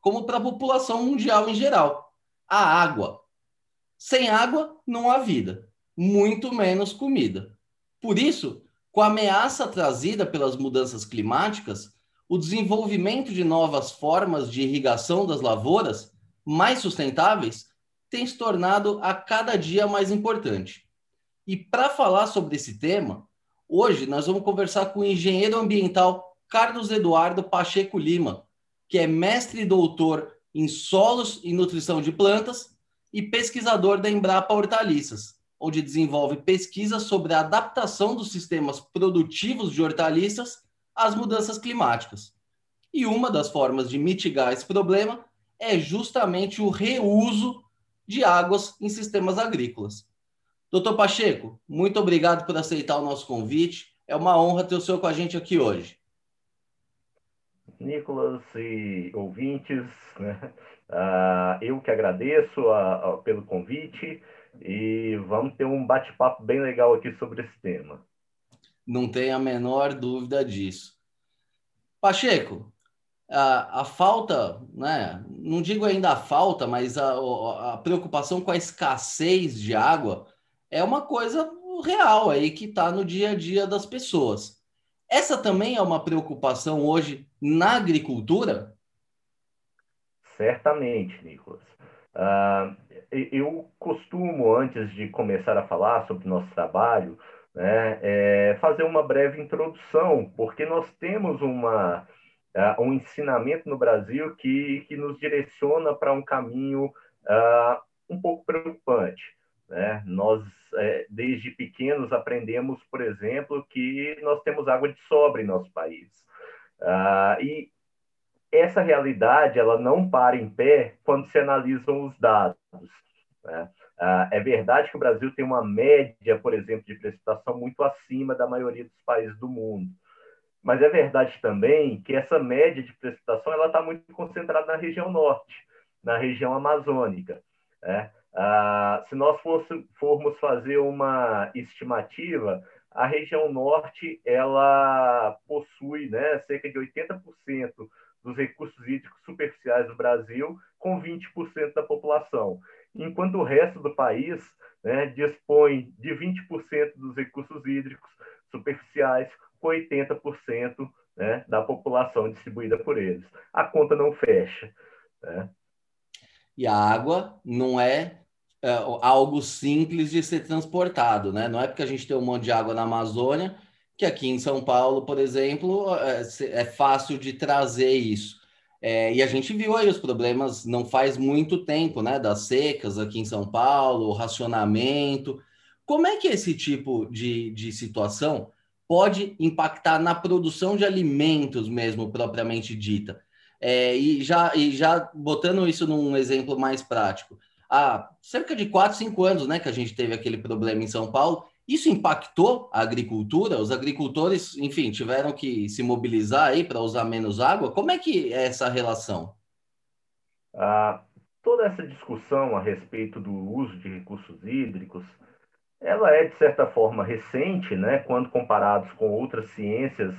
como para a população mundial em geral: a água. Sem água, não há vida, muito menos comida. Por isso, com a ameaça trazida pelas mudanças climáticas, o desenvolvimento de novas formas de irrigação das lavouras mais sustentáveis tem se tornado a cada dia mais importante. E para falar sobre esse tema, hoje nós vamos conversar com o engenheiro ambiental Carlos Eduardo Pacheco Lima, que é mestre e doutor em solos e nutrição de plantas e pesquisador da Embrapa Hortaliças, onde desenvolve pesquisas sobre a adaptação dos sistemas produtivos de hortaliças às mudanças climáticas. E uma das formas de mitigar esse problema é justamente o reuso de águas em sistemas agrícolas. Doutor Pacheco, muito obrigado por aceitar o nosso convite. É uma honra ter o senhor com a gente aqui hoje. Nicolas e ouvintes, né? Uh, eu que agradeço a, a, pelo convite e vamos ter um bate-papo bem legal aqui sobre esse tema. Não tem a menor dúvida disso. Pacheco, a, a falta, né? não digo ainda a falta, mas a, a preocupação com a escassez de água é uma coisa real aí que está no dia a dia das pessoas. Essa também é uma preocupação hoje na agricultura? Certamente, Nicolas. Uh, eu costumo, antes de começar a falar sobre nosso trabalho, né, é, fazer uma breve introdução, porque nós temos uma, uh, um ensinamento no Brasil que, que nos direciona para um caminho uh, um pouco preocupante. Né? Nós, é, desde pequenos, aprendemos, por exemplo, que nós temos água de sobra em nosso país. Uh, e essa realidade ela não para em pé quando se analisam os dados. Né? Uh, é verdade que o Brasil tem uma média, por exemplo, de precipitação muito acima da maioria dos países do mundo. Mas é verdade também que essa média de precipitação ela está muito concentrada na região norte, na região amazônica. Né? Ah, se nós fosse, formos fazer uma estimativa, a região norte ela possui né, cerca de 80% dos recursos hídricos superficiais do Brasil, com 20% da população, enquanto o resto do país né, dispõe de 20% dos recursos hídricos superficiais, com 80% né, da população distribuída por eles. A conta não fecha. Né? E a água não é é, algo simples de ser transportado, né? Não é porque a gente tem um monte de água na Amazônia que aqui em São Paulo, por exemplo, é, é fácil de trazer isso. É, e a gente viu aí os problemas não faz muito tempo, né? Das secas aqui em São Paulo, racionamento. Como é que esse tipo de, de situação pode impactar na produção de alimentos mesmo, propriamente dita? É, e, já, e já botando isso num exemplo mais prático, há cerca de 4, 5 anos, né, que a gente teve aquele problema em São Paulo. Isso impactou a agricultura? Os agricultores, enfim, tiveram que se mobilizar aí para usar menos água? Como é que é essa relação? Ah, toda essa discussão a respeito do uso de recursos hídricos, ela é de certa forma recente, né, quando comparados com outras ciências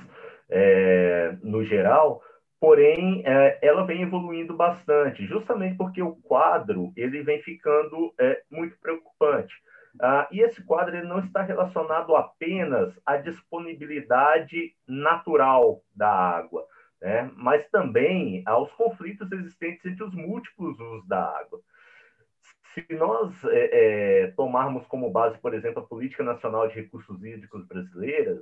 é, no geral, porém é, ela vem evoluindo bastante, justamente porque o quadro ele vem ficando é, muito preocupante. Ah, e esse quadro ele não está relacionado apenas à disponibilidade natural da água, né? mas também aos conflitos existentes entre os múltiplos usos da água. Se nós é, é tomarmos como base, por exemplo, a Política Nacional de Recursos Hídricos Brasileira,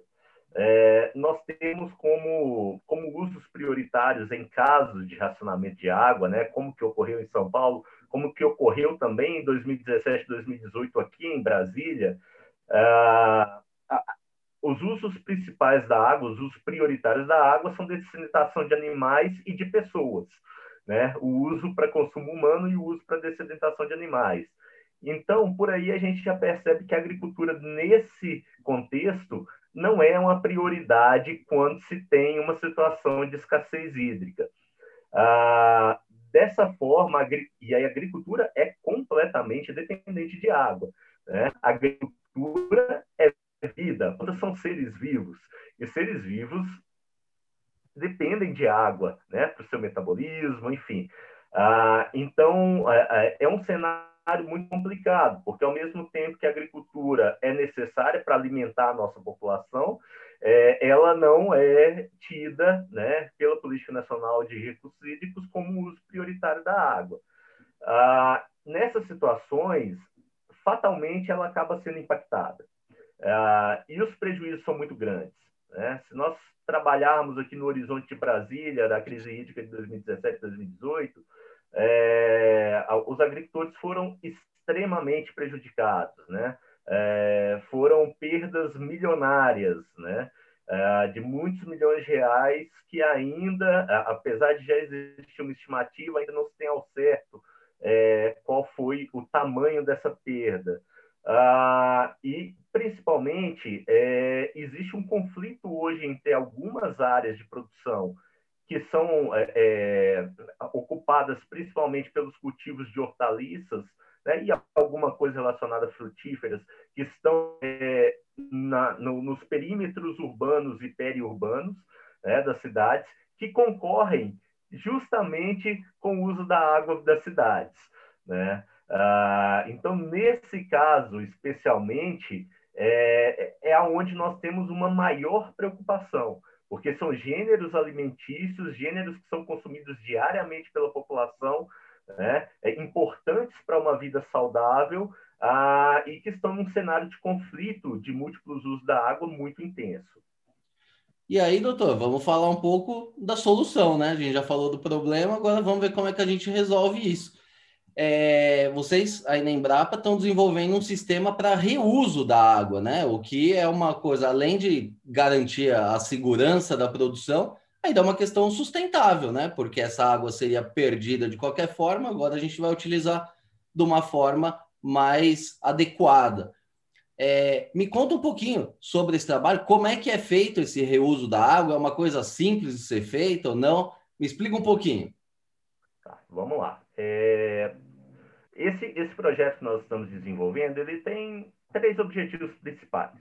é, nós temos como, como usos prioritários em casos de racionamento de água, né, como que ocorreu em São Paulo, como que ocorreu também em 2017, 2018 aqui em Brasília, ah, os usos principais da água, os usos prioritários da água são dessinetação de animais e de pessoas. né? O uso para consumo humano e o uso para dessedentação de animais. Então, por aí a gente já percebe que a agricultura, nesse contexto, não é uma prioridade quando se tem uma situação de escassez hídrica. Ah, dessa forma, e a agricultura é completamente dependente de água. Né? A agricultura é vida, todos são seres vivos. E seres vivos dependem de água né? para o seu metabolismo, enfim. Ah, então, é, é, é um cenário muito complicado, porque ao mesmo tempo que a agricultura é necessária para alimentar a nossa população, é, ela não é tida né, pela Política Nacional de Recursos Hídricos como uso prioritário da água. Ah, nessas situações, fatalmente ela acaba sendo impactada. Ah, e os prejuízos são muito grandes. Né? Se nós trabalharmos aqui no horizonte de Brasília, da crise hídrica de 2017 2018, é, os agricultores foram extremamente prejudicados, né? É, foram perdas milionárias, né? É, de muitos milhões de reais que ainda, apesar de já existir uma estimativa, ainda não se tem ao certo é, qual foi o tamanho dessa perda. Ah, e, principalmente, é, existe um conflito hoje entre algumas áreas de produção que são é, é, ocupadas principalmente pelos cultivos de hortaliças né, e alguma coisa relacionada a frutíferas, que estão é, na, no, nos perímetros urbanos e periurbanos né, das cidades, que concorrem justamente com o uso da água das cidades. Né? Ah, então, nesse caso, especialmente, é, é onde nós temos uma maior preocupação, porque são gêneros alimentícios, gêneros que são consumidos diariamente pela população, né, é, importantes para uma vida saudável ah, e que estão num cenário de conflito de múltiplos usos da água muito intenso. E aí, doutor, vamos falar um pouco da solução, né? A gente já falou do problema, agora vamos ver como é que a gente resolve isso é, vocês aí na Embrapa estão desenvolvendo um sistema para reuso da água, né? O que é uma coisa, além de garantir a segurança da produção, ainda é uma questão sustentável, né? Porque essa água seria perdida de qualquer forma, agora a gente vai utilizar de uma forma mais adequada. É, me conta um pouquinho sobre esse trabalho, como é que é feito esse reuso da água? É uma coisa simples de ser feita ou não? Me explica um pouquinho. Tá, vamos lá. É, esse, esse projeto que nós estamos desenvolvendo, ele tem três objetivos principais.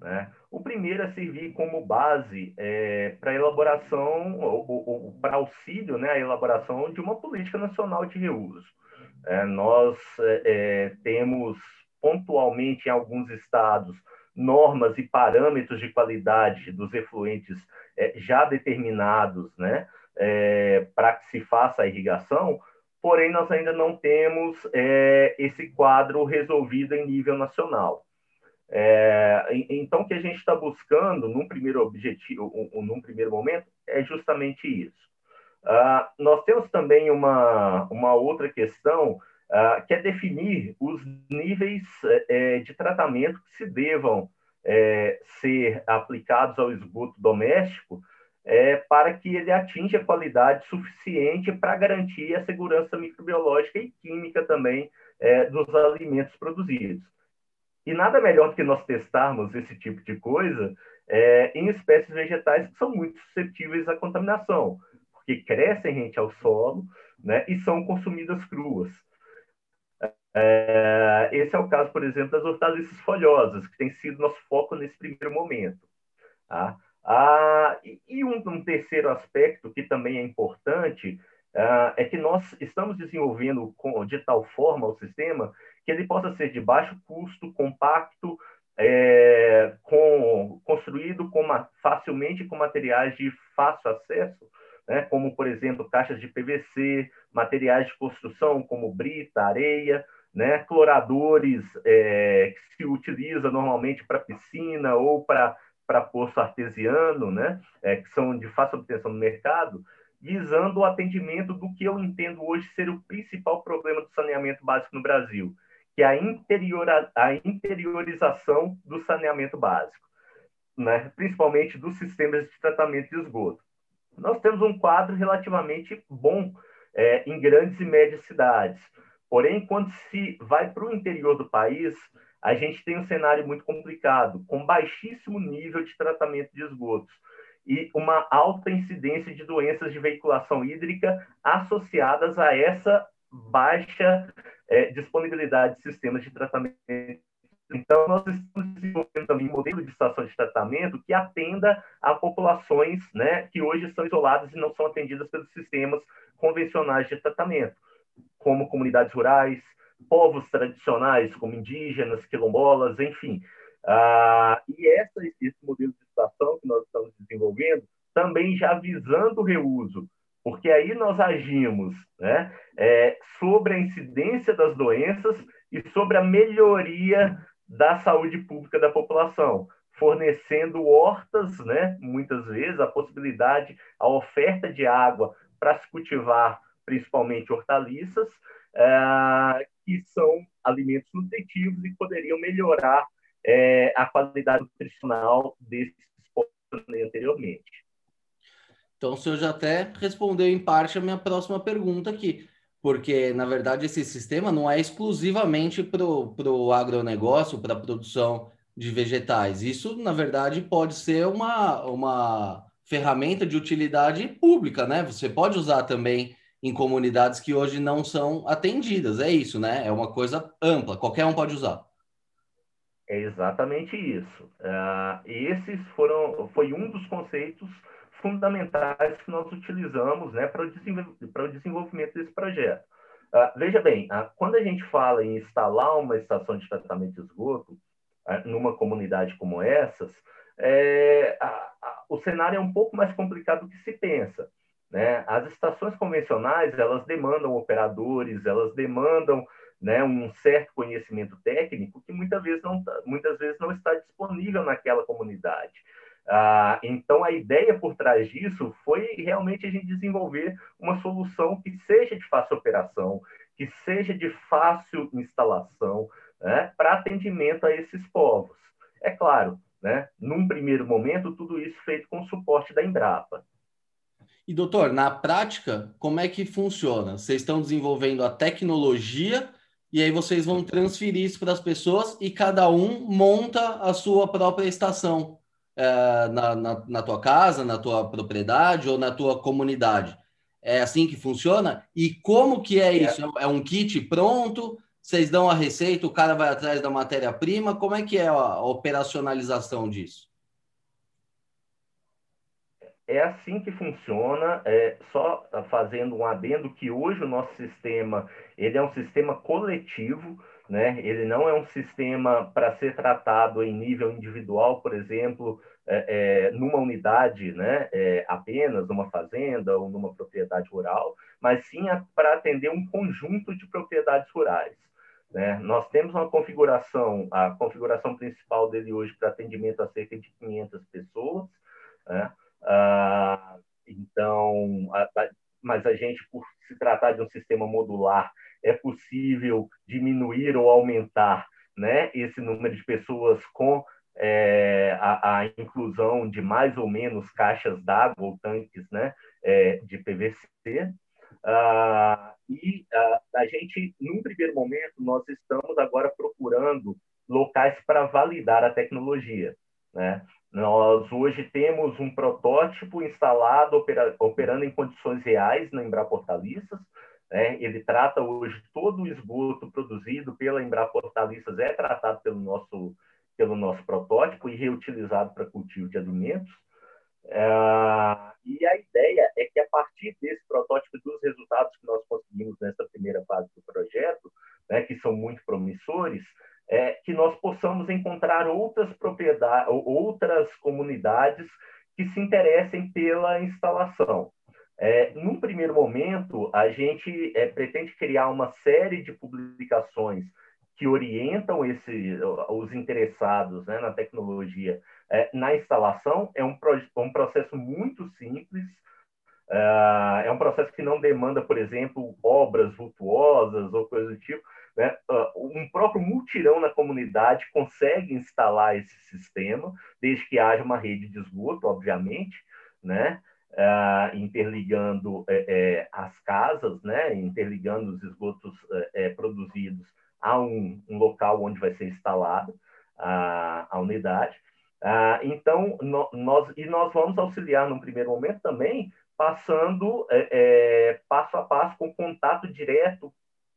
Né? O primeiro é servir como base é, para elaboração, ou, ou para auxílio, né, a elaboração de uma política nacional de reuso. É, nós é, é temos pontualmente em alguns estados normas e parâmetros de qualidade dos efluentes é, já determinados, né, é, para que se faça a irrigação, porém nós ainda não temos é, esse quadro resolvido em nível nacional. É, então, o que a gente está buscando, num primeiro objetivo, um, num primeiro momento, é justamente isso. Uh, nós temos também uma, uma outra questão, uh, que é definir os níveis é, de tratamento que se devam é, ser aplicados ao esgoto doméstico, é, para que ele atinja qualidade suficiente para garantir a segurança microbiológica e química também é, dos alimentos produzidos. E nada melhor do que nós testarmos esse tipo de coisa é, em espécies vegetais que são muito suscetíveis à contaminação, porque crescem rente ao solo né, e são consumidas cruas. É, esse é o caso, por exemplo, das hortaliças folhosas, que tem sido nosso foco nesse primeiro momento. Tá? Ah, e, um, um, terceiro aspecto que também é importante ah, é que nós estamos desenvolvendo com, de tal forma o sistema que ele possa ser de baixo custo, compacto, é, com, construído com uma, facilmente com materiais de fácil acesso, né, como, por exemplo, caixas de PVC, materiais de construção como brita, areia, né, cloradores é, que se utiliza normalmente para piscina ou para para poço artesiano, né, é, que são de fácil obtenção no mercado, visando o atendimento do que eu entendo hoje ser o principal problema do saneamento básico no Brasil, que é a, interior, a interiorização do saneamento básico, né, principalmente dos sistemas de tratamento de esgoto. Nós temos um quadro relativamente bom é, em grandes e médias cidades. Porém, quando se vai para o interior do país, a gente tem um cenário muito complicado, com baixíssimo nível de tratamento de esgotos e uma alta incidência de doenças de veiculação hídrica associadas a essa baixa é, disponibilidade de sistemas de tratamento. Então, nós estamos desenvolvendo também um modelo de estação de tratamento que atenda a populações né, que hoje são isoladas e não são atendidas pelos sistemas convencionais de tratamento, como comunidades rurais, povos tradicionais, como indígenas, quilombolas, enfim. Ah, e essa, esse modelo de estação que nós estamos desenvolvendo também já visando o reuso, porque aí nós agimos né, é, sobre a incidência das doenças e sobre a melhoria da saúde pública da população, fornecendo hortas, né, muitas vezes, a possibilidade, a oferta de água para se cultivar principalmente hortaliças, que são alimentos nutritivos e poderiam melhorar é, a qualidade nutricional desses povos anteriormente. Então, o senhor já até respondeu em parte a minha próxima pergunta aqui, porque, na verdade, esse sistema não é exclusivamente para o agronegócio, para a produção de vegetais. Isso, na verdade, pode ser uma, uma ferramenta de utilidade pública, né? Você pode usar também em comunidades que hoje não são atendidas. É isso, né? É uma coisa ampla, qualquer um pode usar. É exatamente isso. Uh, esses foram, foi um dos conceitos fundamentais que nós utilizamos né, para, o para o desenvolvimento desse projeto. Uh, veja bem, uh, quando a gente fala em instalar uma estação de tratamento de esgoto numa comunidade como essas, é, o cenário é um pouco mais complicado do que se pensa. Né? As estações convencionais elas demandam operadores, elas demandam né, um certo conhecimento técnico que muitas vezes não, tá, muitas vezes não está disponível naquela comunidade. Ah, então, a ideia por trás disso foi realmente a gente desenvolver uma solução que seja de fácil operação, que seja de fácil instalação, né, para atendimento a esses povos. É claro, né, num primeiro momento, tudo isso feito com suporte da Embrapa. E, doutor, na prática, como é que funciona? Vocês estão desenvolvendo a tecnologia e aí vocês vão transferir isso para as pessoas e cada um monta a sua própria estação é, na, na, na, tua casa, na tua propriedade ou na tua comunidade. É assim que funciona? E como que é, é. isso? É um kit pronto? Vocês dão a receita, o cara vai atrás da matéria-prima? Como é que é a operacionalização disso? É assim que funciona, é, só fazendo um adendo que hoje o nosso sistema ele é um sistema coletivo, né? Ele não é um sistema para ser tratado em nível individual, por exemplo, é, é, numa unidade, né? É, apenas numa fazenda ou numa propriedade rural, mas sim para atender um conjunto de propriedades rurais. Né? Nós temos uma configuração, a configuração principal dele hoje para atendimento a cerca de 500 pessoas, né? Ah, então, a, a, mas a gente, por se tratar de um sistema modular, é possível diminuir ou aumentar né, esse número de pessoas com é, a, a, inclusão de mais ou menos caixas d'água ou tanques né, é, de PVC. Ah, e ah, a gente, num primeiro momento, nós estamos agora procurando locais para validar a tecnologia. Né? Nós hoje temos um protótipo instalado, opera, operando em condições reais na Embrapa Hortaliças, né? Ele trata hoje todo o esgoto produzido pela Embrapa Hortaliças é tratado pelo nosso pelo nosso protótipo e reutilizado para cultivo de alimentos. É, e a ideia é que a partir desse protótipo dos resultados que nós conseguimos nessa primeira fase do projeto, né, que são muito promissores, é, que nós possamos encontrar outras propriedades, outras comunidades que se interessem pela instalação. É, num primeiro momento, a gente é, pretende criar uma série de publicações que orientam esse, os interessados né, na tecnologia é, na instalação. É um, um processo muito simples, é, é um processo que não demanda, por exemplo, obras vultuosas ou coisa do tipo. Né? Um próprio multirão na comunidade consegue instalar esse sistema, desde que haja uma rede de esgoto, obviamente, né? uh, interligando é, é, as casas, né, interligando os esgotos é, produzidos a um, um, local onde vai ser instalada a, a unidade. Uh, então, no, nós, e nós vamos auxiliar, no primeiro momento, também passando passo a passo com contato direto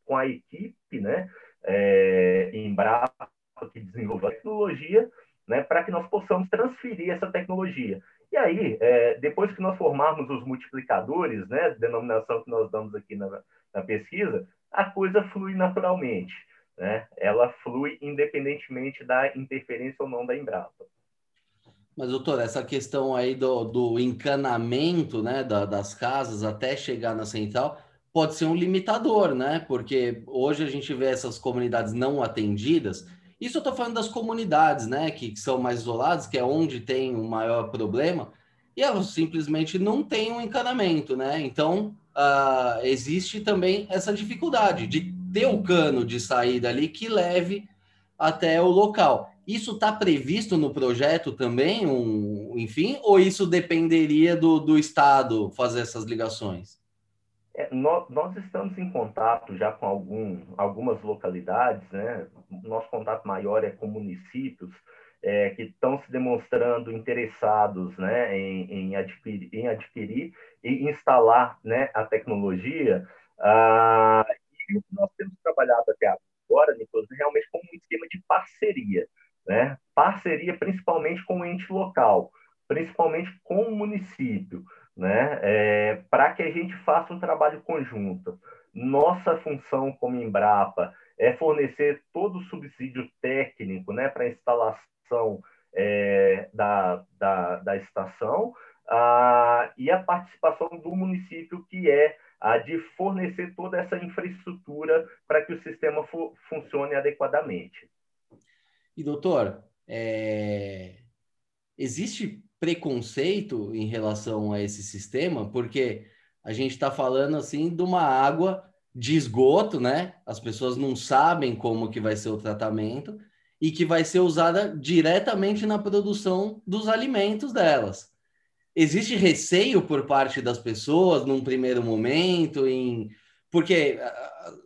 com a equipe, né, é, em Brapa, que desenvolve a tecnologia, né, para que nós possamos transferir essa tecnologia. E aí, é, depois que nós formarmos os multiplicadores, né, denominação que nós damos aqui na, na pesquisa, a coisa flui naturalmente. Né? Ela flui independentemente da interferência ou não da Embrapa. Mas, doutor, essa questão aí do, do encanamento né, da, das casas até chegar na central pode ser um limitador, né? Porque hoje a gente vê essas comunidades não atendidas. Isso eu estou falando das comunidades, né? Que, que, são mais isoladas, que é onde tem o um maior problema, e elas simplesmente não têm um encanamento, né? Então, uh, existe também essa dificuldade de ter o cano de saída ali que leve até o local. Isso está previsto no projeto também, um, enfim, ou isso dependeria do, do Estado fazer essas ligações? É, nós, nós, estamos em contato já com algum, algumas localidades, né? Nosso contato maior é com municípios é, que estão se demonstrando interessados né, em, em, adquirir, em adquirir e instalar né, a tecnologia. Ah, e o que nós temos trabalhado até agora, Nicolas, realmente como um esquema de parceria né? Parceria principalmente com o ente local, principalmente com o município, né? É, para que a gente faça um trabalho conjunto. Nossa função como Embrapa é fornecer todo o subsídio técnico, né, para a instalação é, da, da, da estação ah, e a participação do município, que é a de fornecer toda essa infraestrutura para que o sistema funcione adequadamente. E, doutor, é... existe preconceito em relação a esse sistema? Porque a gente está falando, assim, de uma água de esgoto, né? As pessoas não sabem como que vai ser o tratamento e que vai ser usada diretamente na produção dos alimentos delas. Existe receio por parte das pessoas num primeiro momento em porque,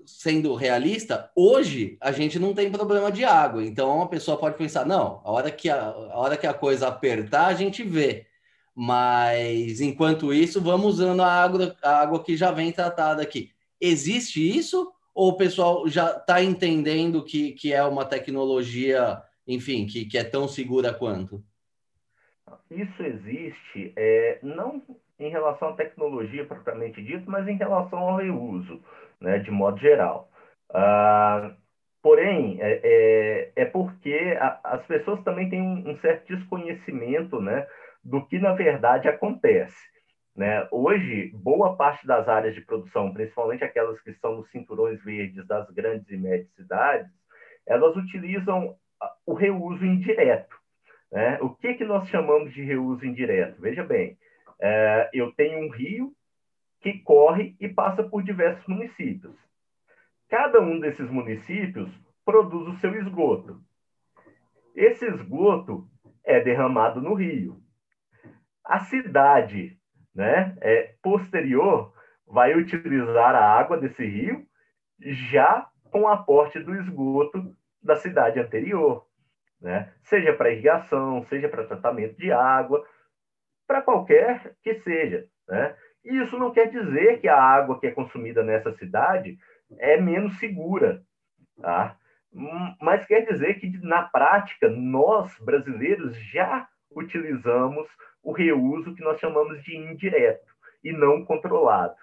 sendo realista, hoje a gente não tem problema de água. Então, uma pessoa pode pensar, não, a hora que a, a, hora que a coisa apertar, a gente vê. Mas, enquanto isso, vamos usando a água, a água que já vem tratada aqui. Existe isso? Ou o pessoal já está entendendo que, que é uma tecnologia, enfim, que, que é tão segura quanto? Isso existe, é, não em relação à tecnologia propriamente dito, mas em relação ao reuso, né, de modo geral. Ah, porém, é, é, é porque a, as pessoas também têm um, um, certo desconhecimento né, do que, na verdade, acontece. Né? Hoje, boa parte das áreas de produção, principalmente aquelas que estão nos cinturões verdes das grandes e médias cidades, elas utilizam o reuso indireto. Né? O que, que nós chamamos de reuso indireto? Veja bem, é, eu tenho um rio que corre e passa por diversos municípios. Cada um desses municípios produz o seu esgoto. Esse esgoto é derramado no rio. A cidade né, é, posterior vai utilizar a água desse rio já com aporte do esgoto da cidade anterior, né? seja para irrigação, seja para tratamento de água, para qualquer que seja. Né? E isso não quer dizer que a água que é consumida nessa cidade é menos segura, tá? Hum, mas quer dizer que, na prática, nós, brasileiros, já utilizamos o reuso que nós chamamos de indireto e não controlado.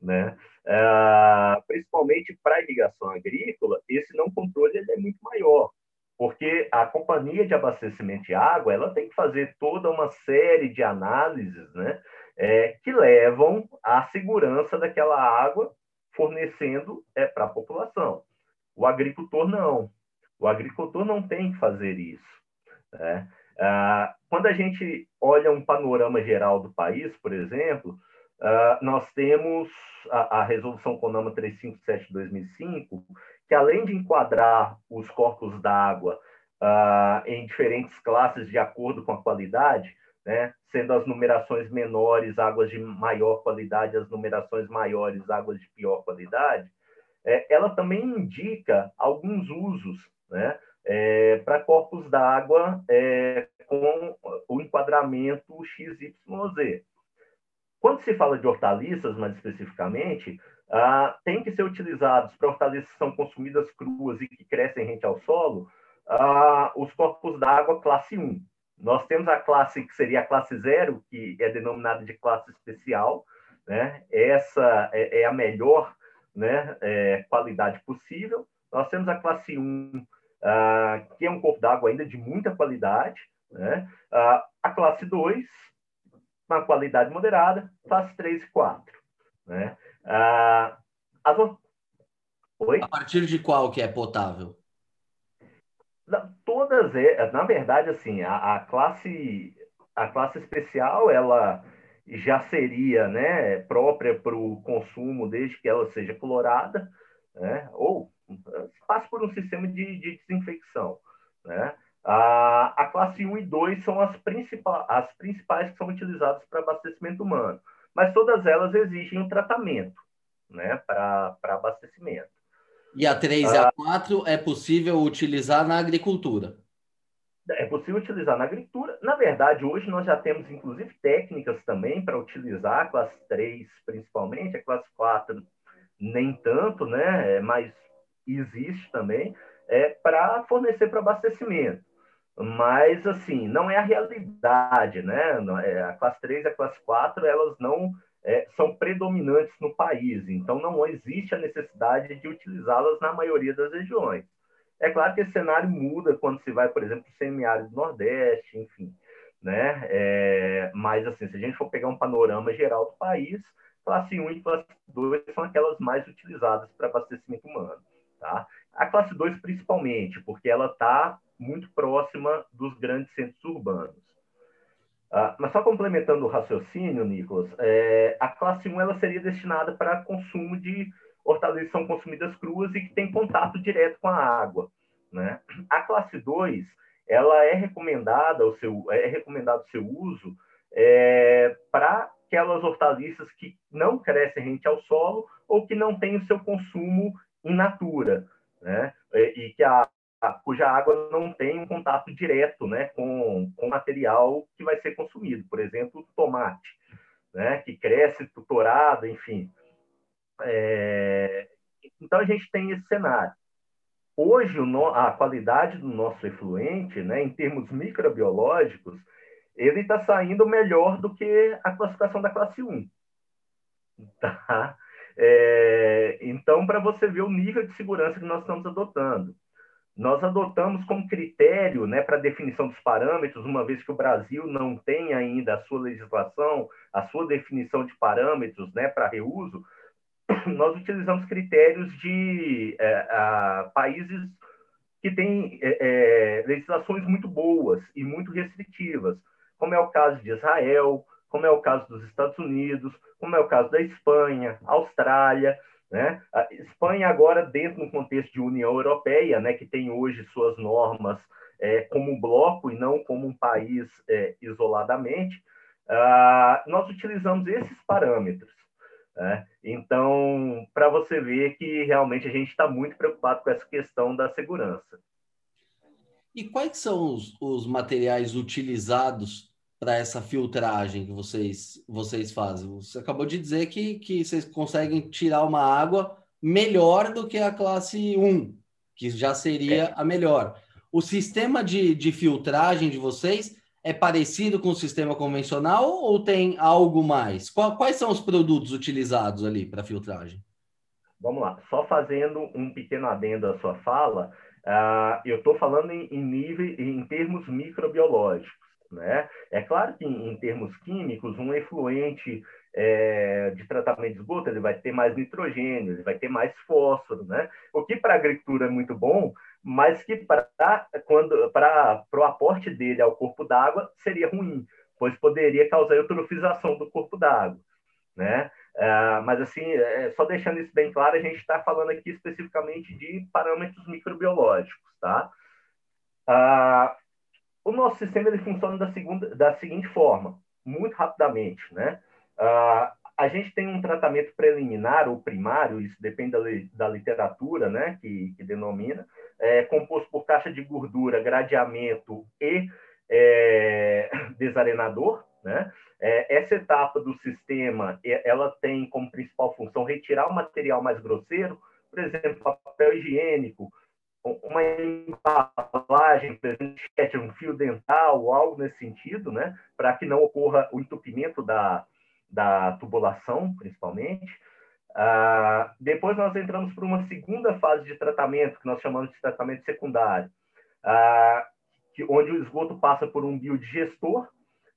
Né? Ah, principalmente para irrigação agrícola, esse não controle é muito maior porque a companhia de abastecimento de água ela tem que fazer toda uma série de análises né, é, que levam à segurança daquela água fornecendo é, para a população. O agricultor não. O agricultor não tem que fazer isso. Né? Ah, quando a gente olha um panorama geral do país, por exemplo, ah, nós temos a, a Resolução CONAMA 357-2005, que além de enquadrar os corpos d'água uh, em diferentes classes de acordo com a qualidade, né? sendo as numerações menores águas de maior qualidade, as numerações maiores águas de pior qualidade, é, ela também indica alguns usos né? É, para corpos d'água é, com o enquadramento XYZ. Quando se fala de hortaliças, mais especificamente, ah, tem que ser utilizados para hortaliças que são consumidas cruas e que crescem rente ao solo, ah, os corpos d'água classe 1. Nós temos a classe que seria a classe 0, que é denominada de classe especial. Né? Essa é, é a melhor né, é, qualidade possível. Nós temos a classe 1, ah, que é um corpo d'água ainda de muita qualidade. Né? A classe 2, uma qualidade moderada. Classe 3 e 4. Né? Ah, as... Oi? A partir de qual que é potável? Todas, é, na verdade, assim, a, a classe a classe especial ela já seria né, própria para o consumo desde que ela seja colorada, né, ou passe por um sistema de, de desinfecção. Né. A, a classe 1 e 2 são as, principais as principais que são utilizadas para abastecimento humano, mas todas elas exigem um tratamento né, para abastecimento. E a 3 e a 4 ah. é possível utilizar na agricultura? É possível utilizar na agricultura. Na verdade, hoje nós já temos, inclusive, técnicas também para utilizar a classe 3, principalmente, a classe 4 nem tanto, né? É, mas existe também, é, para fornecer para abastecimento. Mas, assim, não é a realidade, né? É, a classe 3 e a classe 4, elas não é, são predominantes no país, então não existe a necessidade de utilizá-las na maioria das regiões. É claro que esse cenário muda quando se vai, por exemplo, para semiárido nordeste, enfim. Né? É, mas, assim, se a gente for pegar um panorama geral do país, classe 1 e classe 2 são aquelas mais utilizadas para abastecimento humano. Tá? A classe 2, principalmente, porque ela está muito próxima dos grandes centros urbanos. Ah, mas só complementando o raciocínio, Nicolas, é, a classe 1 ela seria destinada para consumo de hortaliças que são consumidas cruas e que tem contato direto com a água. Né? A classe 2 ela é recomendada o seu é recomendado o seu uso é, para aquelas hortaliças que não crescem rente ao solo ou que não têm o seu consumo in natura, né? E que a, cuja água não tem um contato direto né, com, com material que vai ser consumido, por exemplo, tomate, né, que cresce tutorado, enfim. É... Então, a gente tem esse cenário. Hoje, a qualidade do nosso efluente, né, em termos microbiológicos, ele está saindo melhor do que a classificação da classe 1. Tá? É... então, para você ver o nível de segurança que nós estamos adotando nós adotamos como critério né, para definição dos parâmetros, uma vez que o Brasil não tem ainda a sua legislação, a sua definição de parâmetros né, para reuso, nós utilizamos critérios de é, a, países que têm é, é, legislações muito boas e muito restritivas, como é o caso de Israel, como é o caso dos Estados Unidos, como é o caso da Espanha, Austrália, né? A Espanha agora dentro do contexto de União Europeia, né, que tem hoje suas normas é, como bloco e não como um país é, isoladamente, uh, nós utilizamos esses parâmetros. Né? Então, para você ver que realmente a gente está muito preocupado com essa questão da segurança. E quais são os, os materiais utilizados para essa filtragem que vocês, vocês fazem? Você acabou de dizer que, que vocês conseguem tirar uma água melhor do que a classe 1, que já seria é. a melhor. O sistema de, de filtragem de vocês é parecido com o sistema convencional ou tem algo mais? Quais são os produtos utilizados ali para filtragem? Vamos lá, só fazendo um pequeno adendo à sua fala, uh, eu estou falando em, em, nível, em termos microbiológicos. Né? É claro que, em, termos químicos, um efluente é, de tratamento de esgoto ele vai ter mais nitrogênio, ele vai ter mais fósforo, né? o que para a agricultura é muito bom, mas que para o aporte dele ao corpo d'água seria ruim, pois poderia causar eutrofização do corpo d'água. Né? É, mas, assim, é, só deixando isso bem claro, a gente está falando aqui especificamente de parâmetros microbiológicos. Tá? Ah, o nosso sistema ele funciona da, segunda, da seguinte forma, muito rapidamente. Né? Uh, a gente tem um tratamento preliminar ou primário, isso depende da, da literatura né, que, que denomina, é, composto por caixa de gordura, gradeamento e é, desarenador. Né? É, essa etapa do sistema ela tem como principal função retirar o material mais grosseiro, por exemplo, papel higiênico, uma embalagem, um fio dental, algo nesse sentido, né, para que não ocorra o entupimento da, da tubulação, principalmente. Ah, depois nós entramos para uma segunda fase de tratamento, que nós chamamos de tratamento secundário, ah, que, onde o esgoto passa por um biodigestor.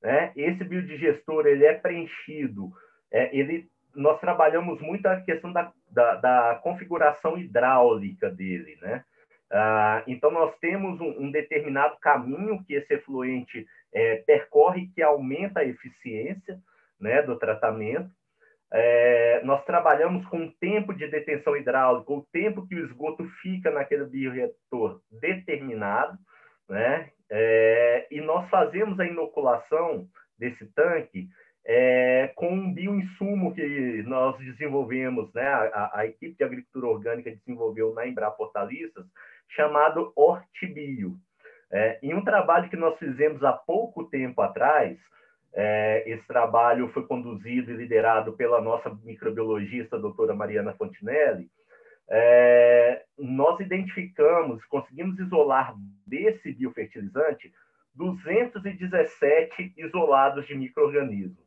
Né? Esse biodigestor ele é preenchido, é, ele, nós trabalhamos muito a questão da, da, da configuração hidráulica dele, né? Ah, então, nós temos um, um, determinado caminho que esse efluente é, percorre que aumenta a eficiência né, do tratamento. É, nós trabalhamos com o tempo de detenção hidráulica, o tempo que o esgoto fica naquele bioreator determinado, né? É, e nós fazemos a inoculação desse tanque é, com um bioinsumo que nós desenvolvemos, né? A, a, equipe de agricultura orgânica desenvolveu na Embrapa Hortaliças, chamado Hortibio. É, em um trabalho que nós fizemos há pouco tempo atrás, é, esse trabalho foi conduzido e liderado pela nossa microbiologista, doutora Mariana Fontinelli. É, nós identificamos, conseguimos isolar desse biofertilizante 217 isolados de micro-organismos,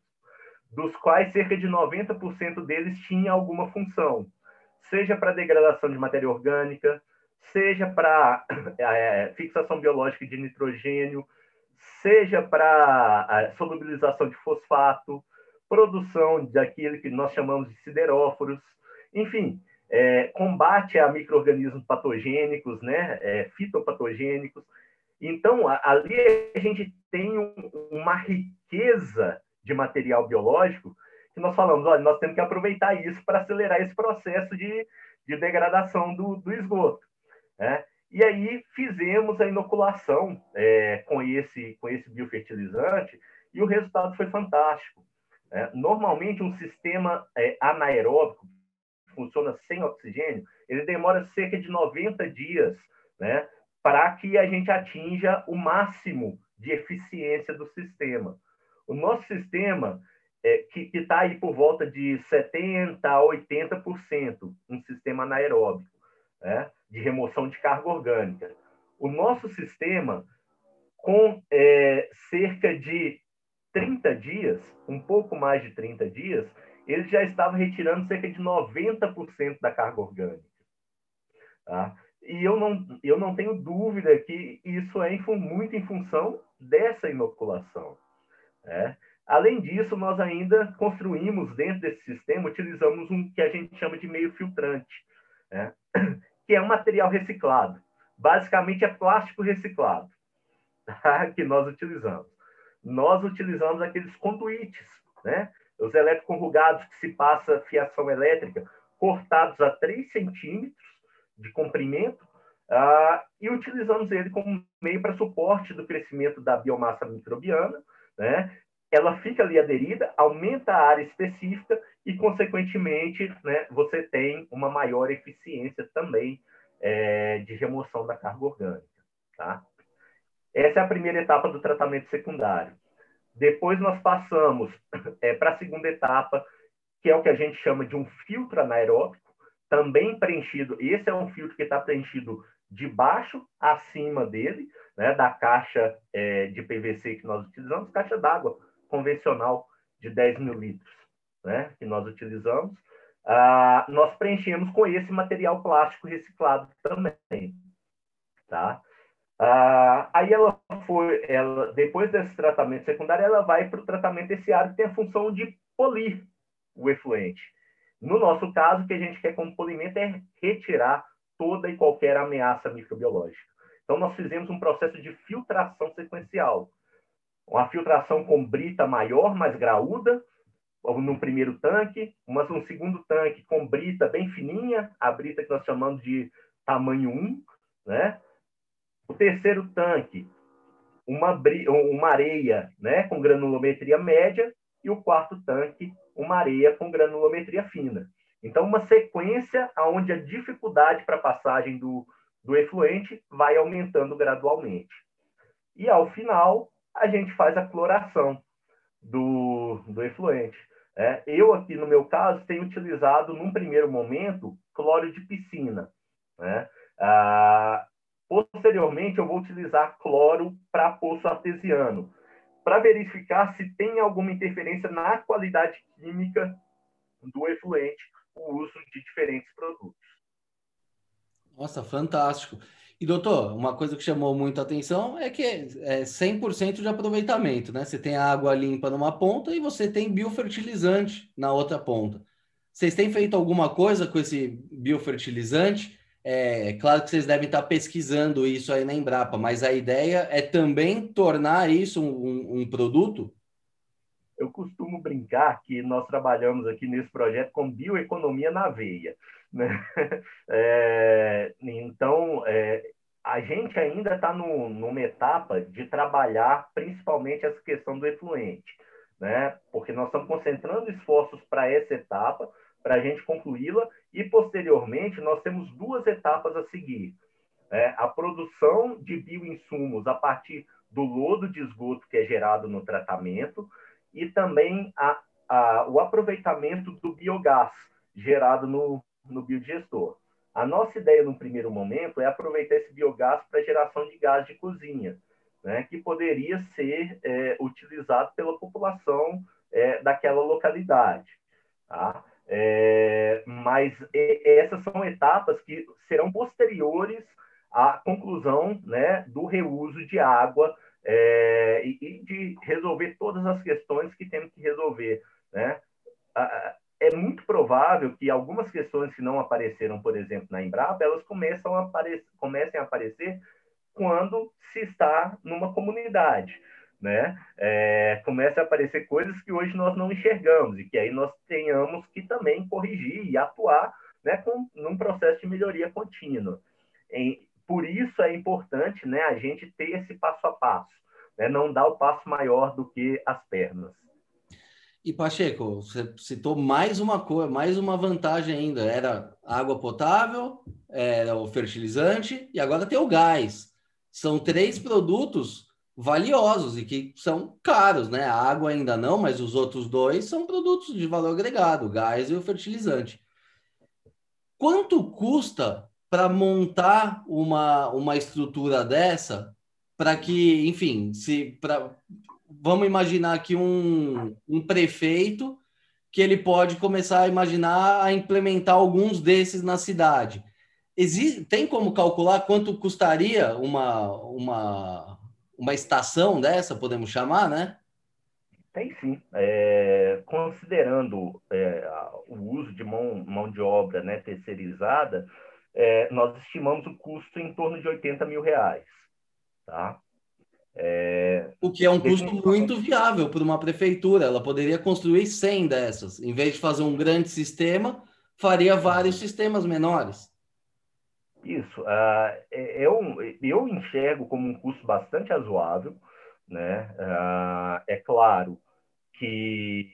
dos quais cerca de 90% deles tinha alguma função, seja para degradação de matéria orgânica, seja para é, fixação biológica de nitrogênio, seja para solubilização de fosfato, produção daquilo que nós chamamos de sideróforos, enfim, é, combate a micro-organismos patogênicos, né, é, fitopatogênicos. Então, ali a gente tem um, uma riqueza de material biológico que nós falamos, olha, nós temos que aproveitar isso para acelerar esse processo de, de degradação do, do esgoto. Né? E aí fizemos a inoculação é, com, esse, com esse biofertilizante e o resultado foi fantástico. É, normalmente, um sistema é, anaeróbico, que funciona sem oxigênio, ele demora cerca de 90 dias né, para que a gente atinja o máximo de eficiência do sistema. O nosso sistema, é, que está aí por volta de 70% a 80%, um sistema anaeróbico né, de remoção de carga orgânica. O nosso sistema, com é, cerca de 30 dias, um pouco mais de 30 dias, ele já estava retirando cerca de 90% da carga orgânica. Tá? E eu não, eu não tenho dúvida que isso é muito em função dessa inoculação. Né? Além disso, nós ainda construímos dentro desse sistema, utilizamos um que a gente chama de meio filtrante, né? Que é um material reciclado. Basicamente é plástico reciclado tá? que nós utilizamos. Nós utilizamos aqueles conduítes, né? os eletroconjugados que se passa fiação elétrica, cortados a 3 centímetros de comprimento, uh, e utilizamos ele como meio para suporte do crescimento da biomassa microbiana, né? Ela fica ali aderida, aumenta a área específica e, consequentemente, né, você tem uma maior eficiência também é, de remoção da carga orgânica. Tá? Essa é a primeira etapa do tratamento secundário. Depois nós passamos é, para a segunda etapa, que é o que a gente chama de um filtro anaeróbico, também preenchido. Esse é um filtro que está preenchido de baixo acima dele, né, da caixa é, de PVC que nós utilizamos, caixa d'água convencional de 10 mil litros, né, que nós utilizamos, ah, nós preenchemos com esse material plástico reciclado também, tá? Ah, aí ela foi, ela, depois desse tratamento secundário, ela vai para o tratamento terciário, que tem a função de polir o efluente. No nosso caso, o que a gente quer como polimento é retirar toda e qualquer ameaça microbiológica. Então, nós fizemos um processo de filtração sequencial, uma filtração com brita maior, mais graúda, no primeiro tanque, mas um segundo tanque com brita bem fininha, a brita que nós chamamos de tamanho 1, né? O terceiro tanque, uma, uma areia né, com granulometria média e o quarto tanque uma areia com granulometria fina. Então, uma sequência onde a dificuldade para passagem do, do efluente vai aumentando gradualmente. E, ao final, a gente faz a cloração do, do efluente. É, eu, aqui no meu caso, tenho utilizado, num primeiro momento, cloro de piscina. Né? Ah, posteriormente, eu vou utilizar cloro para poço artesiano, para verificar se tem alguma interferência na qualidade química do efluente, o uso de diferentes produtos. Nossa, fantástico. E, doutor, uma coisa que chamou muito a atenção é que é 100% de aproveitamento, né? Você tem água limpa numa ponta e você tem biofertilizante na outra ponta. Vocês têm feito alguma coisa com esse biofertilizante? É, claro que vocês devem estar pesquisando isso aí na Embrapa, mas a ideia é também tornar isso um, um produto? Eu costumo brincar que nós trabalhamos aqui nesse projeto com bioeconomia na veia. Né? É, então, é, a gente ainda está numa etapa de trabalhar principalmente essa questão do efluente, né? porque nós estamos concentrando esforços para essa etapa, para a gente concluí-la, e posteriormente nós temos duas etapas a seguir. É, a produção de bioinsumos a partir do lodo de esgoto que é gerado no tratamento e também a, a, o aproveitamento do biogás gerado no, no biodigestor. A nossa ideia, no primeiro momento, é aproveitar esse biogás para geração de gás de cozinha, né, que poderia ser é, utilizado pela população é, daquela localidade. Tá? É, mas essas são etapas que serão posteriores à conclusão né, do reuso de água é, e, de resolver todas as questões que temos que resolver. Né? É muito provável que algumas questões que não apareceram, por exemplo, na Embrapa, elas começam a aparecer, comecem a aparecer quando se está numa comunidade né? É, começa a aparecer coisas que hoje nós não enxergamos e que aí nós tenhamos que também corrigir e atuar, né, com num processo de melhoria contínua. Em, por isso é importante, né, a gente ter esse passo a passo, né, não dar o passo maior do que as pernas. E Pacheco, você citou mais uma coisa, mais uma vantagem ainda. Era água potável, era o fertilizante e agora tem o gás. São três produtos valiosos e que são caros, né? A água ainda não, mas os outros dois são produtos de valor agregado, o gás e o fertilizante. Quanto custa para montar uma, uma estrutura dessa para que, enfim, se pra, vamos imaginar aqui um, um prefeito que ele pode começar a imaginar a implementar alguns desses na cidade. Existe, tem como calcular quanto custaria uma, uma uma estação dessa, podemos chamar, né? Tem sim. É, considerando é, o uso de mão, mão de obra né, terceirizada, é, nós estimamos o custo em torno de 80 mil reais. Tá? É, o que é um custo muito viável para uma prefeitura. Ela poderia construir 100 dessas. Em vez de fazer um grande sistema, faria vários sistemas menores. Isso. Uh, eu, eu enxergo como um custo bastante razoável. Né? Uh, é claro que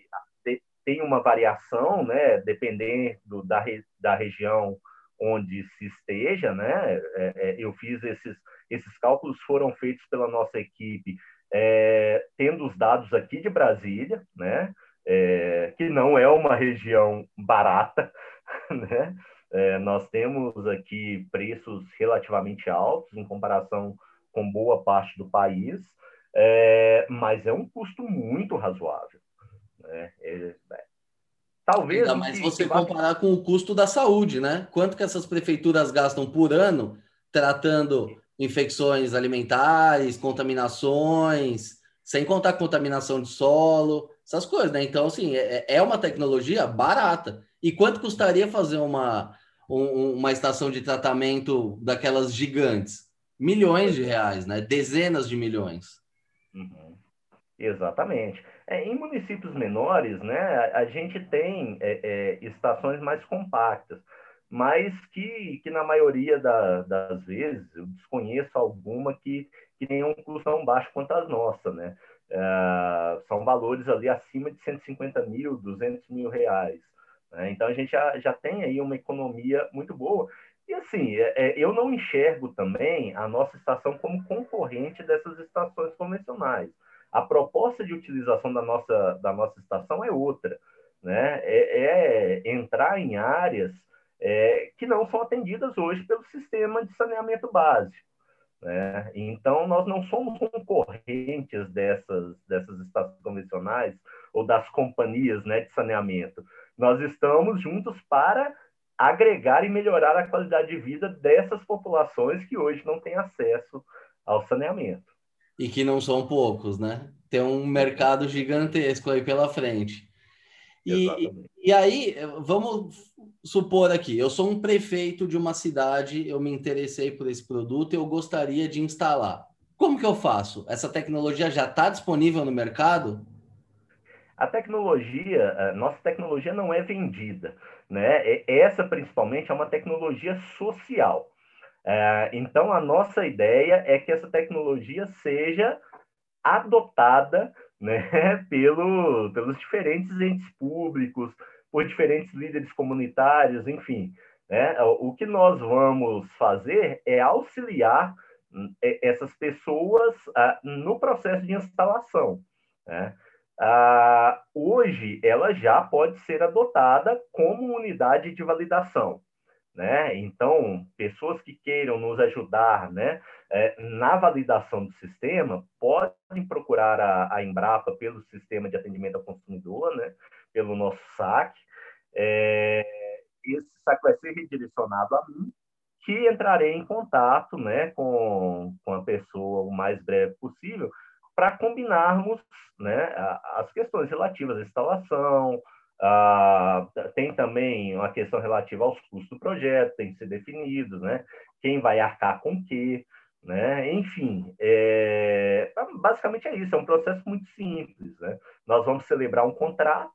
tem uma variação, né, dependendo da, re, da região onde se esteja, né? É, é, eu fiz esses, esses cálculos foram feitos pela nossa equipe, é, tendo os dados aqui de Brasília, né? É, que não é uma região barata, né? É, nós temos aqui preços relativamente altos em comparação com boa parte do país, é, mas é um custo muito razoável. Né? É, é talvez. Ainda mais você comparar com o custo da saúde, né? Quanto que essas prefeituras gastam por ano tratando infecções alimentares, contaminações, sem contar contaminação de solo, essas coisas, né? Então, assim, é, é uma tecnologia barata. E quanto custaria fazer uma, um, uma estação de tratamento daquelas gigantes? Milhões de reais, né? Dezenas de milhões. Uhum. Exatamente. É, em municípios menores, né, a, a gente tem é, é, estações mais compactas, mas que, que na maioria da, das vezes, eu desconheço alguma que, que tenham um custo tão baixo quanto as nossas, né? Uh, são valores ali acima de 150 mil, 200 mil reais. Né? Então, a gente já, já tem aí uma economia muito boa. E, assim, é, é, eu não enxergo também a nossa estação como concorrente dessas estações convencionais. A proposta de utilização da nossa, da nossa estação é outra. Né? É, é entrar em áreas é, que não são atendidas hoje pelo sistema de saneamento básico. Né? Então, nós não somos concorrentes dessas, dessas estações convencionais ou das companhias né, de saneamento. Nós estamos juntos para agregar e melhorar a qualidade de vida dessas populações que hoje não têm acesso ao saneamento. E que não são poucos, né? Tem um mercado gigantesco aí pela frente. E, e aí, vamos supor aqui, eu sou um prefeito de uma cidade, eu me interessei por esse produto e eu gostaria de instalar. Como que eu faço? Essa tecnologia já está disponível no mercado? A tecnologia, nossa tecnologia não é vendida, né? Essa principalmente é uma tecnologia social. É, então, a nossa ideia é que essa tecnologia seja adotada né, pelo, pelos diferentes entes públicos, por diferentes líderes comunitários, enfim. Né? O que nós vamos fazer é auxiliar hum, essas pessoas ah, no processo de instalação. Né? Ah, hoje, ela já pode ser adotada como unidade de validação. Né? Então, pessoas que queiram nos ajudar né, é, na validação do sistema podem procurar a, a, Embrapa pelo sistema de atendimento ao consumidor, né, pelo nosso SAC. É, esse SAC vai ser redirecionado a mim, que entrarei em contato né, com, com a pessoa o mais breve possível para combinarmos né, as questões relativas à instalação, ah, tem também uma questão relativa aos custos do projeto, tem que ser definidos, né? Quem vai arcar com quê, né? Enfim, é, basicamente é isso, é um processo muito simples, né? Nós vamos celebrar um contrato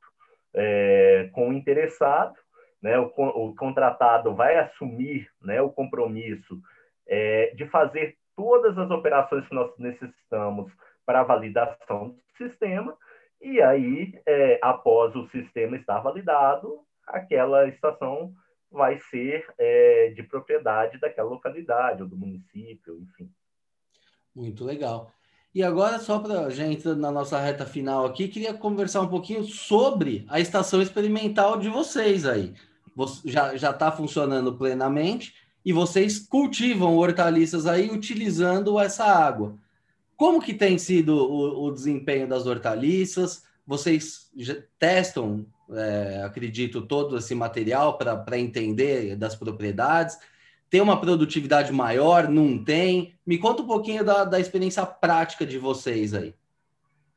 é, com o interessado, né? O, o, contratado vai assumir né, o compromisso é, de fazer todas as operações que nós necessitamos para a validação do sistema, e aí, é, após o sistema estar validado, aquela estação vai ser é, de propriedade daquela localidade ou do município, enfim. Muito legal. E agora, só para a gente na nossa reta final aqui, queria conversar um pouquinho sobre a estação experimental de vocês aí. Já está funcionando plenamente e vocês cultivam hortaliças aí utilizando essa água. Como que tem sido o, o desempenho das hortaliças? Vocês testam, é, acredito, todo esse material para entender das propriedades? Tem uma produtividade maior? Não tem? Me conta um pouquinho da, da experiência prática de vocês aí.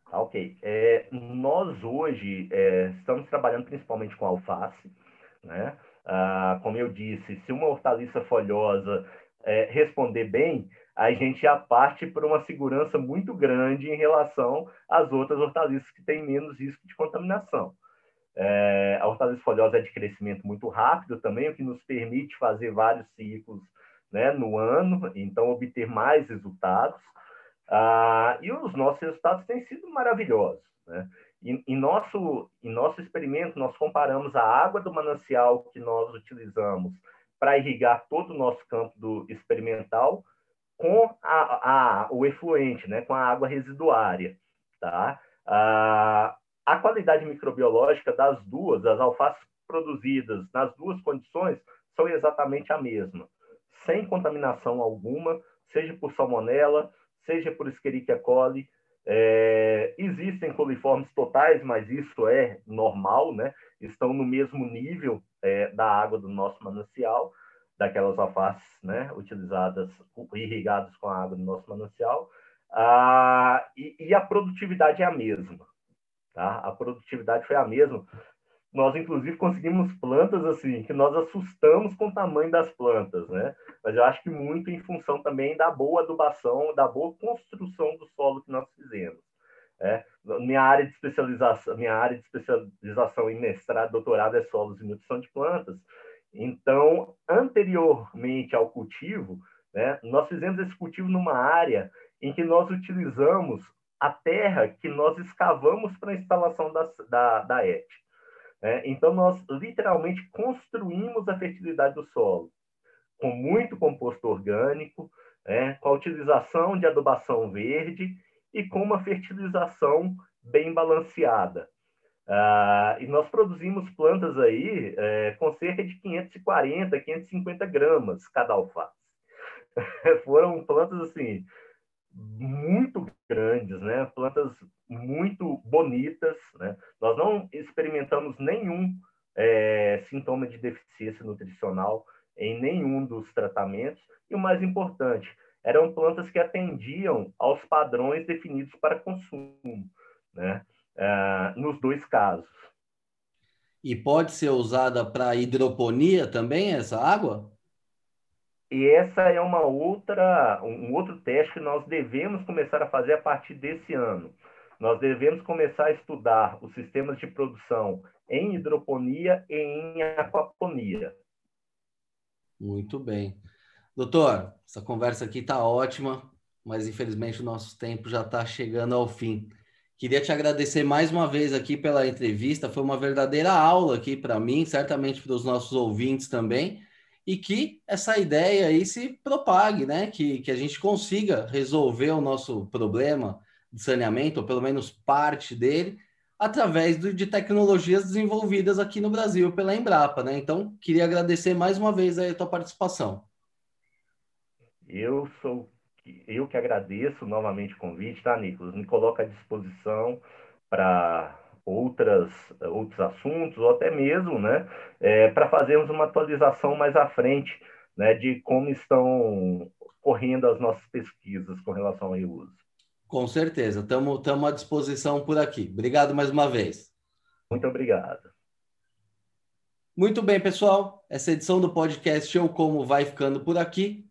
Ah, ok. É, nós hoje é, estamos trabalhando principalmente com alface, né? Ah, como eu disse, se uma hortaliça folhosa é, responder bem, a gente já parte por uma segurança muito grande em relação às outras hortaliças que têm menos risco de contaminação. É, a hortaliça folhosa é de crescimento muito rápido também, o que nos permite fazer vários ciclos né, no ano, então obter mais resultados. Ah, e os nossos resultados têm sido maravilhosos. Né? Em, em, nosso, em nosso experimento, nós comparamos a água do manancial que nós utilizamos para irrigar todo o nosso campo experimental com a, a, o efluente, né, com a água residuária. Tá? A, a qualidade microbiológica das duas, das alfaces produzidas nas duas condições, são exatamente a mesma, sem contaminação alguma, seja por salmonela, seja por Escherichia coli. É, existem coliformes totais, mas isso é normal, né? Estão no mesmo nível é, da água do nosso manancial daquelas alfaces né, utilizadas, irrigadas com a água do nosso manancial, ah, e, e, a produtividade é a mesma. Tá? A produtividade foi a mesma. Nós, inclusive, conseguimos plantas assim, que nós assustamos com o tamanho das plantas, né? Mas eu acho que muito em função também da boa adubação, da boa construção do solo que nós fizemos. É, minha área de especialização, minha área de especialização em mestrado, doutorado é solos e nutrição de plantas. Então, anteriormente ao cultivo, né, nós fizemos esse cultivo numa área em que nós utilizamos a terra que nós escavamos para a instalação da, da, da ET. É, então, nós literalmente construímos a fertilidade do solo, com muito composto orgânico, é, com a utilização de adubação verde e com uma fertilização bem balanceada. Ah, e nós produzimos plantas aí é, com cerca de 540, 550 gramas cada alface. Foram plantas assim muito grandes, né? Plantas muito bonitas, né? Nós não experimentamos nenhum é, sintoma de deficiência nutricional em nenhum dos tratamentos e o mais importante, eram plantas que atendiam aos padrões definidos para consumo, né? É, nos dois casos. E pode ser usada para hidroponia também essa água? E essa é uma outra, um outro teste que nós devemos começar a fazer a partir desse ano. Nós devemos começar a estudar os sistemas de produção em hidroponia e em aquaponia. Muito bem. Doutor, essa conversa aqui está ótima, mas infelizmente o nosso tempo já está chegando ao fim. Queria te agradecer mais uma vez aqui pela entrevista, foi uma verdadeira aula aqui para mim, certamente para os nossos ouvintes também e que essa ideia aí se propague, né? Que, que a gente consiga resolver o nosso problema de saneamento, ou pelo menos parte dele, através do, de tecnologias desenvolvidas aqui no Brasil pela Embrapa, né? Então, queria agradecer mais uma vez a tua participação. Eu sou eu que agradeço novamente o convite, tá, Nicolas? Me coloca à disposição para outras, outros assuntos, ou até mesmo né, é, para fazermos uma atualização mais à frente né, de como estão correndo as nossas pesquisas com relação ao reuso. Com certeza, estamos à disposição por aqui. Obrigado mais uma vez. Muito obrigado. Muito bem, pessoal. Essa edição do podcast Eu Como vai ficando por aqui.